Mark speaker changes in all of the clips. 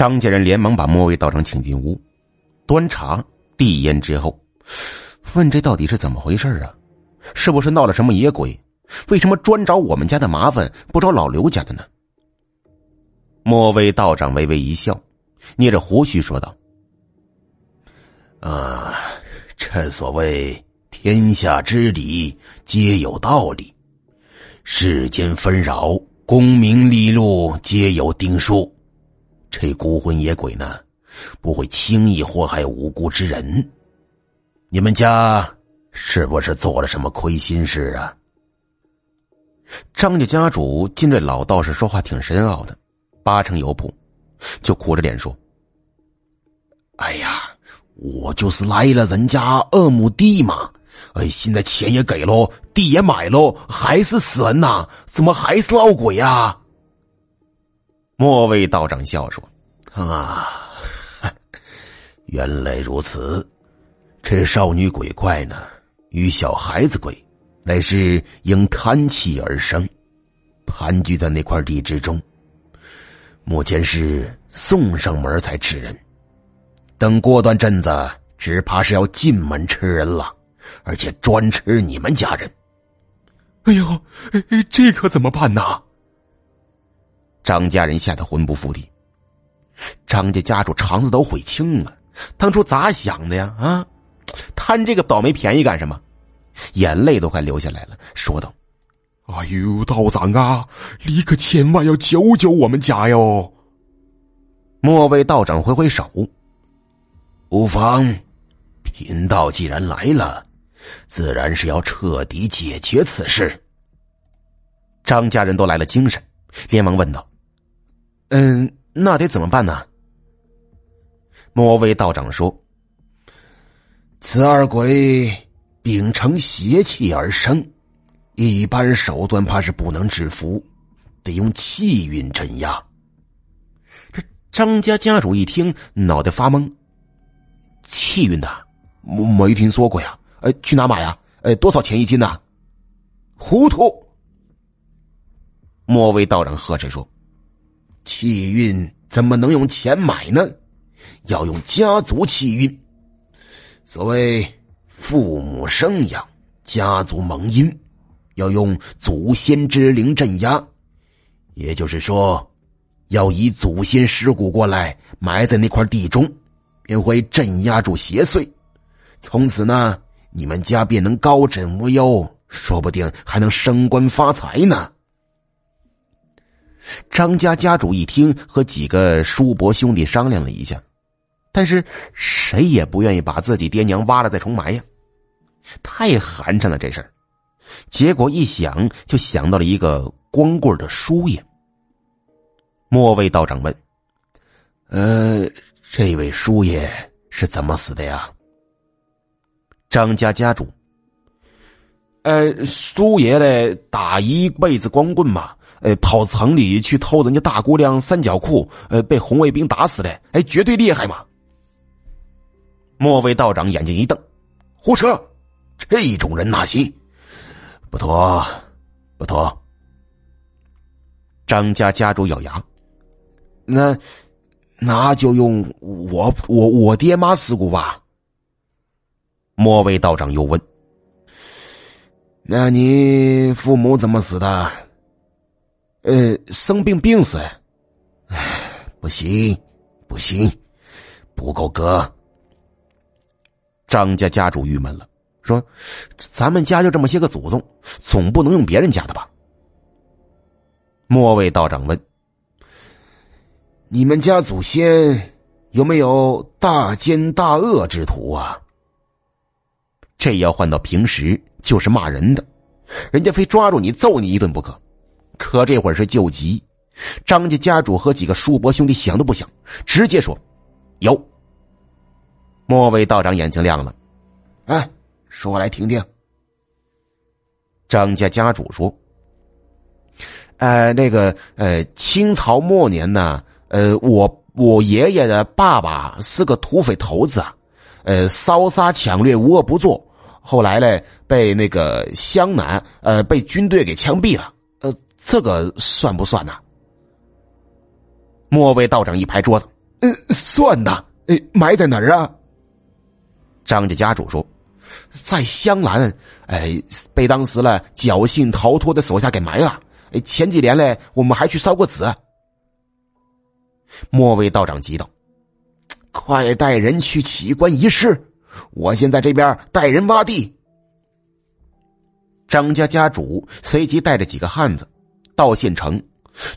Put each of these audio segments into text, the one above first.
Speaker 1: 张家人连忙把莫卫道长请进屋，端茶递烟之后，问这到底是怎么回事啊？是不是闹了什么野鬼？为什么专找我们家的麻烦，不找老刘家的呢？莫卫道长微微一笑，捏着胡须说道：“
Speaker 2: 啊，这所谓天下之理，皆有道理；世间纷扰，功名利禄，皆有定数。这孤魂野鬼呢，不会轻易祸害无辜之人。你们家是不是做了什么亏心事啊？”
Speaker 1: 张家家主见这老道士说话挺深奥的，八成有谱，就苦着脸说：“
Speaker 2: 哎呀，我就是来了人家二亩地嘛，哎，现在钱也给了，地也买了，还是死人呐？怎么还是闹鬼呀？”
Speaker 1: 莫位道长笑说：“
Speaker 2: 啊，原来如此，这少女鬼怪呢，与小孩子鬼。”乃是因贪气而生，盘踞在那块地之中。目前是送上门才吃人，等过段阵子，只怕是要进门吃人了，而且专吃你们家人。
Speaker 3: 哎呦，这可怎么办呢？
Speaker 1: 张家人吓得魂不附体，张家家主肠子都悔青了，当初咋想的呀？啊，贪这个倒霉便宜干什么？眼泪都快流下来了，说道：“
Speaker 3: 哎呦，道长啊，你可千万要救救我们家哟！”
Speaker 1: 莫为道长挥挥手：“
Speaker 2: 无妨，贫道既然来了，自然是要彻底解决此事。”
Speaker 1: 张家人都来了精神，连忙问道：“嗯，那得怎么办呢？”莫威道长说：“
Speaker 2: 此二鬼。”秉承邪气而生，一般手段怕是不能制服，得用气运镇压。
Speaker 1: 这张家家主一听，脑袋发懵。气运的，没听说过呀。呃，去哪买呀？呃，多少钱一斤呢？
Speaker 2: 糊涂！
Speaker 1: 莫威道长喝着说：“
Speaker 2: 气运怎么能用钱买呢？要用家族气运。所谓……”父母生养，家族蒙阴，要用祖先之灵镇压。也就是说，要以祖先尸骨过来埋在那块地中，便会镇压住邪祟。从此呢，你们家便能高枕无忧，说不定还能升官发财呢。
Speaker 1: 张家家主一听，和几个叔伯兄弟商量了一下，但是谁也不愿意把自己爹娘挖了再重埋呀。太寒碜了，这事儿。结果一想，就想到了一个光棍的叔爷。末位道长问：“
Speaker 2: 呃，这位叔爷是怎么死的呀？”
Speaker 1: 张家家主：“呃，叔爷的打一辈子光棍嘛，呃，跑城里去偷人家大姑娘三角裤，呃，被红卫兵打死的，哎，绝对厉害嘛。”莫位道长眼睛一瞪：“
Speaker 2: 胡扯！”这种人哪行？不妥，不妥！
Speaker 1: 张家家主咬牙，
Speaker 2: 那那就用我我我爹妈尸骨吧。
Speaker 1: 莫位道长又问：“
Speaker 2: 那你父母怎么死的？”
Speaker 1: 呃，生病病死。
Speaker 2: 唉，不行，不行，不够格。
Speaker 1: 张家家主郁闷了。说：“咱们家就这么些个祖宗，总不能用别人家的吧？”莫位道长问：“
Speaker 2: 你们家祖先有没有大奸大恶之徒啊？”
Speaker 1: 这要换到平时就是骂人的，人家非抓住你揍你一顿不可。可这会儿是救急，张家家主和几个叔伯兄弟想都不想，直接说：“有。”莫位道长眼睛亮了，
Speaker 2: 哎。说来听听。
Speaker 1: 张家家主说：“呃，那个，呃，清朝末年呢，呃，我我爷爷的爸爸是个土匪头子啊，呃，烧杀抢掠，无恶不作。后来嘞，被那个湘南，呃，被军队给枪毙了。呃，这个算不算呢？”莫位道长一拍桌子：“
Speaker 3: 嗯，算呐。哎，埋在哪儿啊？
Speaker 1: 张家家主说，在湘南。哎，被当时了侥幸逃脱的手下给埋了。哎，前几年嘞，我们还去烧过纸。莫位道长急道：“快带人去起棺仪式！我先在这边带人挖地。”张家家主随即带着几个汉子到县城，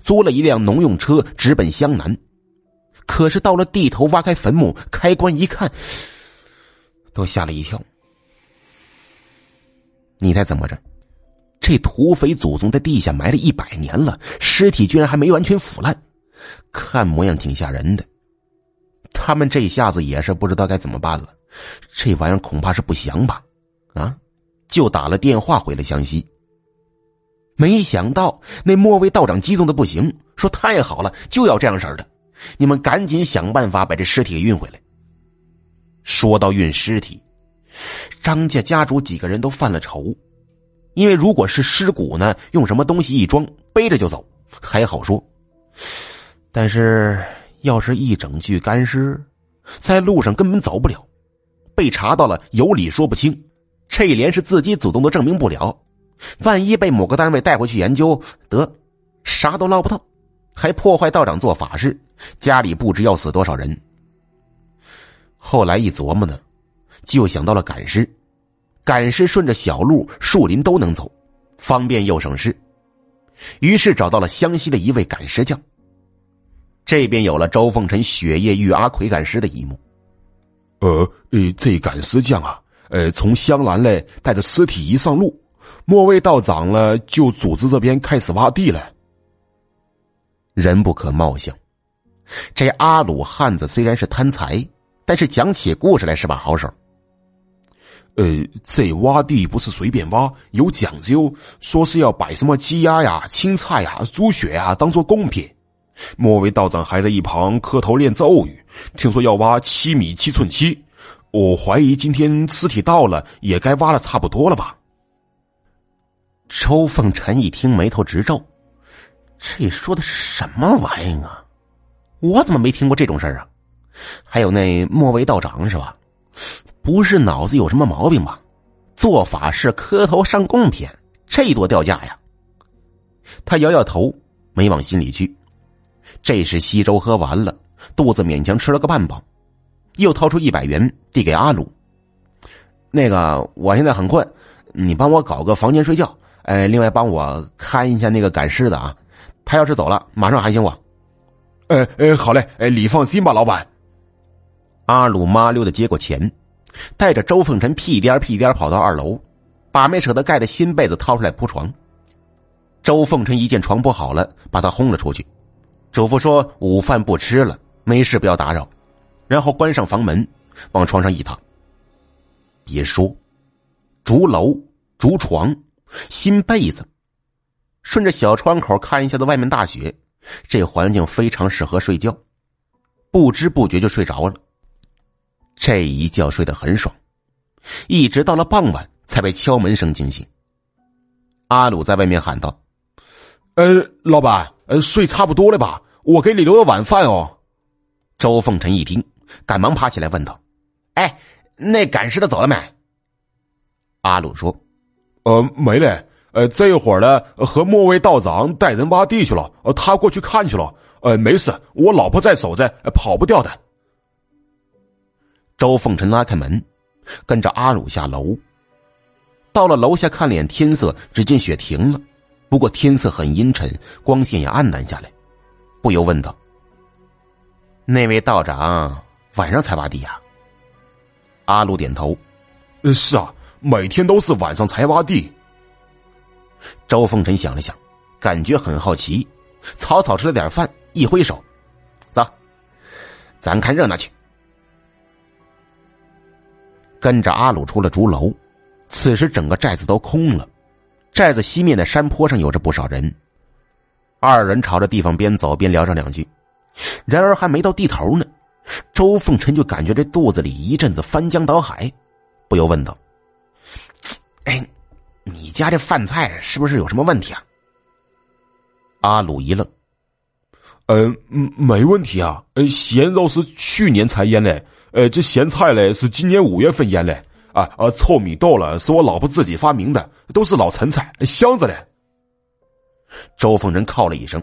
Speaker 1: 租了一辆农用车，直奔湘南。可是到了地头，挖开坟墓，开棺一看，都吓了一跳。你猜怎么着？这土匪祖宗在地下埋了一百年了，尸体居然还没完全腐烂，看模样挺吓人的。他们这下子也是不知道该怎么办了，这玩意儿恐怕是不祥吧？啊，就打了电话回了湘西。没想到那莫位道长激动的不行，说：“太好了，就要这样式的，你们赶紧想办法把这尸体给运回来。”说到运尸体，张家家主几个人都犯了愁。因为如果是尸骨呢，用什么东西一装，背着就走还好说；但是要是一整具干尸，在路上根本走不了，被查到了有理说不清，这连是自己祖宗都证明不了，万一被某个单位带回去研究，得啥都捞不到，还破坏道长做法事，家里不知要死多少人。后来一琢磨呢，就想到了赶尸。赶尸顺着小路、树林都能走，方便又省事。于是找到了湘西的一位赶尸匠。这边有了周凤臣雪夜遇阿奎赶尸的一幕。
Speaker 3: 呃，呃，这赶尸匠啊，呃，从香兰嘞带着尸体一上路，末位道长了就组织这边开始挖地了。
Speaker 1: 人不可貌相，这阿鲁汉子虽然是贪财，但是讲起故事来是把好手。
Speaker 3: 呃，这挖地不是随便挖，有讲究，说是要摆什么鸡鸭呀、青菜呀、猪血呀，当做贡品。莫为道长还在一旁磕头念咒语，听说要挖七米七寸七，我怀疑今天尸体到了，也该挖的差不多了吧。
Speaker 1: 周凤臣一听，眉头直皱，这说的是什么玩意儿啊？我怎么没听过这种事儿啊？还有那莫为道长是吧？不是脑子有什么毛病吧？做法事磕头上贡品，这多掉价呀！他摇摇头，没往心里去。这时稀粥喝完了，肚子勉强吃了个半饱，又掏出一百元递给阿鲁：“那个，我现在很困，你帮我搞个房间睡觉。哎，另外帮我看一下那个赶尸的啊，他要是走了，马上喊醒我。”“
Speaker 3: 哎哎，好嘞，哎，你放心吧，老板。”
Speaker 1: 阿鲁麻溜的接过钱。带着周凤臣屁颠屁颠跑到二楼，把没舍得盖的新被子掏出来铺床。周凤臣一见床铺好了，把他轰了出去，嘱咐说：“午饭不吃了，没事不要打扰。”然后关上房门，往床上一躺。别说，竹楼、竹床、新被子，顺着小窗口看一下子外面大雪，这环境非常适合睡觉，不知不觉就睡着了。这一觉睡得很爽，一直到了傍晚才被敲门声惊醒。阿鲁在外面喊道：“
Speaker 3: 呃，老板，呃，睡差不多了吧？我给你留了晚饭哦。”
Speaker 1: 周凤臣一听，赶忙爬起来问道：“哎，那赶尸的走了没？”阿鲁说：“
Speaker 3: 呃，没嘞。呃，这一会儿呢，和末位道长带人挖地去了。呃，他过去看去了。呃，没事，我老婆在守着，跑不掉的。”
Speaker 1: 周凤臣拉开门，跟着阿鲁下楼。到了楼下，看了眼天色，只见雪停了，不过天色很阴沉，光线也暗淡下来，不由问道：“那位道长晚上才挖地呀？”阿鲁点头：“
Speaker 3: 呃，是啊，每天都是晚上才挖地。”
Speaker 1: 周凤臣想了想，感觉很好奇，草草吃了点饭，一挥手：“走，咱看热闹去。”跟着阿鲁出了竹楼，此时整个寨子都空了。寨子西面的山坡上有着不少人。二人朝着地方边走边聊上两句，然而还没到地头呢，周凤臣就感觉这肚子里一阵子翻江倒海，不由问道：“哎，你家这饭菜是不是有什么问题啊？”阿鲁一愣：“
Speaker 3: 呃，没问题啊。呃，咸肉是去年才腌的，呃，这咸菜嘞是今年五月份腌的。啊啊，臭米豆了，是我老婆自己发明的，都是老陈菜，香着嘞。
Speaker 1: 周凤臣靠了一声：“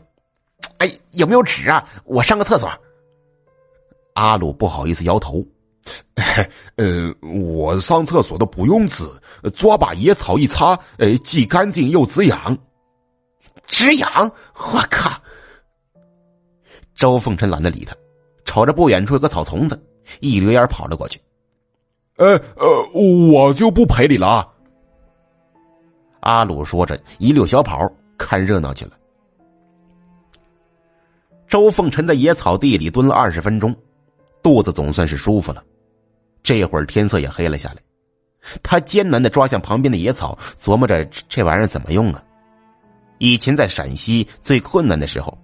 Speaker 1: 哎，有没有纸啊？我上个厕所。”
Speaker 2: 阿鲁不好意思摇头：“
Speaker 3: 呃，我上厕所都不用纸，抓把野草一擦，呃，既干净又止痒。
Speaker 1: 止痒？我靠！”周凤臣懒得理他，瞅着不远处有个草丛子，一溜烟跑了过去。
Speaker 3: 呃呃，我就不陪你了。
Speaker 1: 阿鲁说着，一溜小跑，看热闹去了。周凤臣在野草地里蹲了二十分钟，肚子总算是舒服了。这会儿天色也黑了下来，他艰难的抓向旁边的野草，琢磨着这玩意儿怎么用啊？以前在陕西最困难的时候，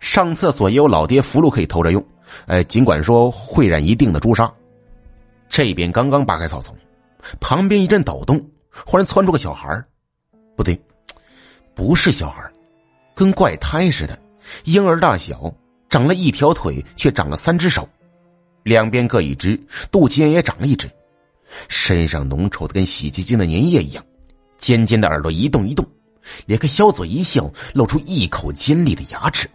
Speaker 1: 上厕所也有老爹符箓可以偷着用，呃，尽管说会染一定的朱砂。这边刚刚扒开草丛，旁边一阵抖动，忽然窜出个小孩不对，不是小孩跟怪胎似的，婴儿大小，长了一条腿，却长了三只手，两边各一只，肚脐眼也长了一只，身上浓稠的跟洗洁精的粘液一样，尖尖的耳朵一动一动，咧开小嘴一笑，露出一口尖利的牙齿。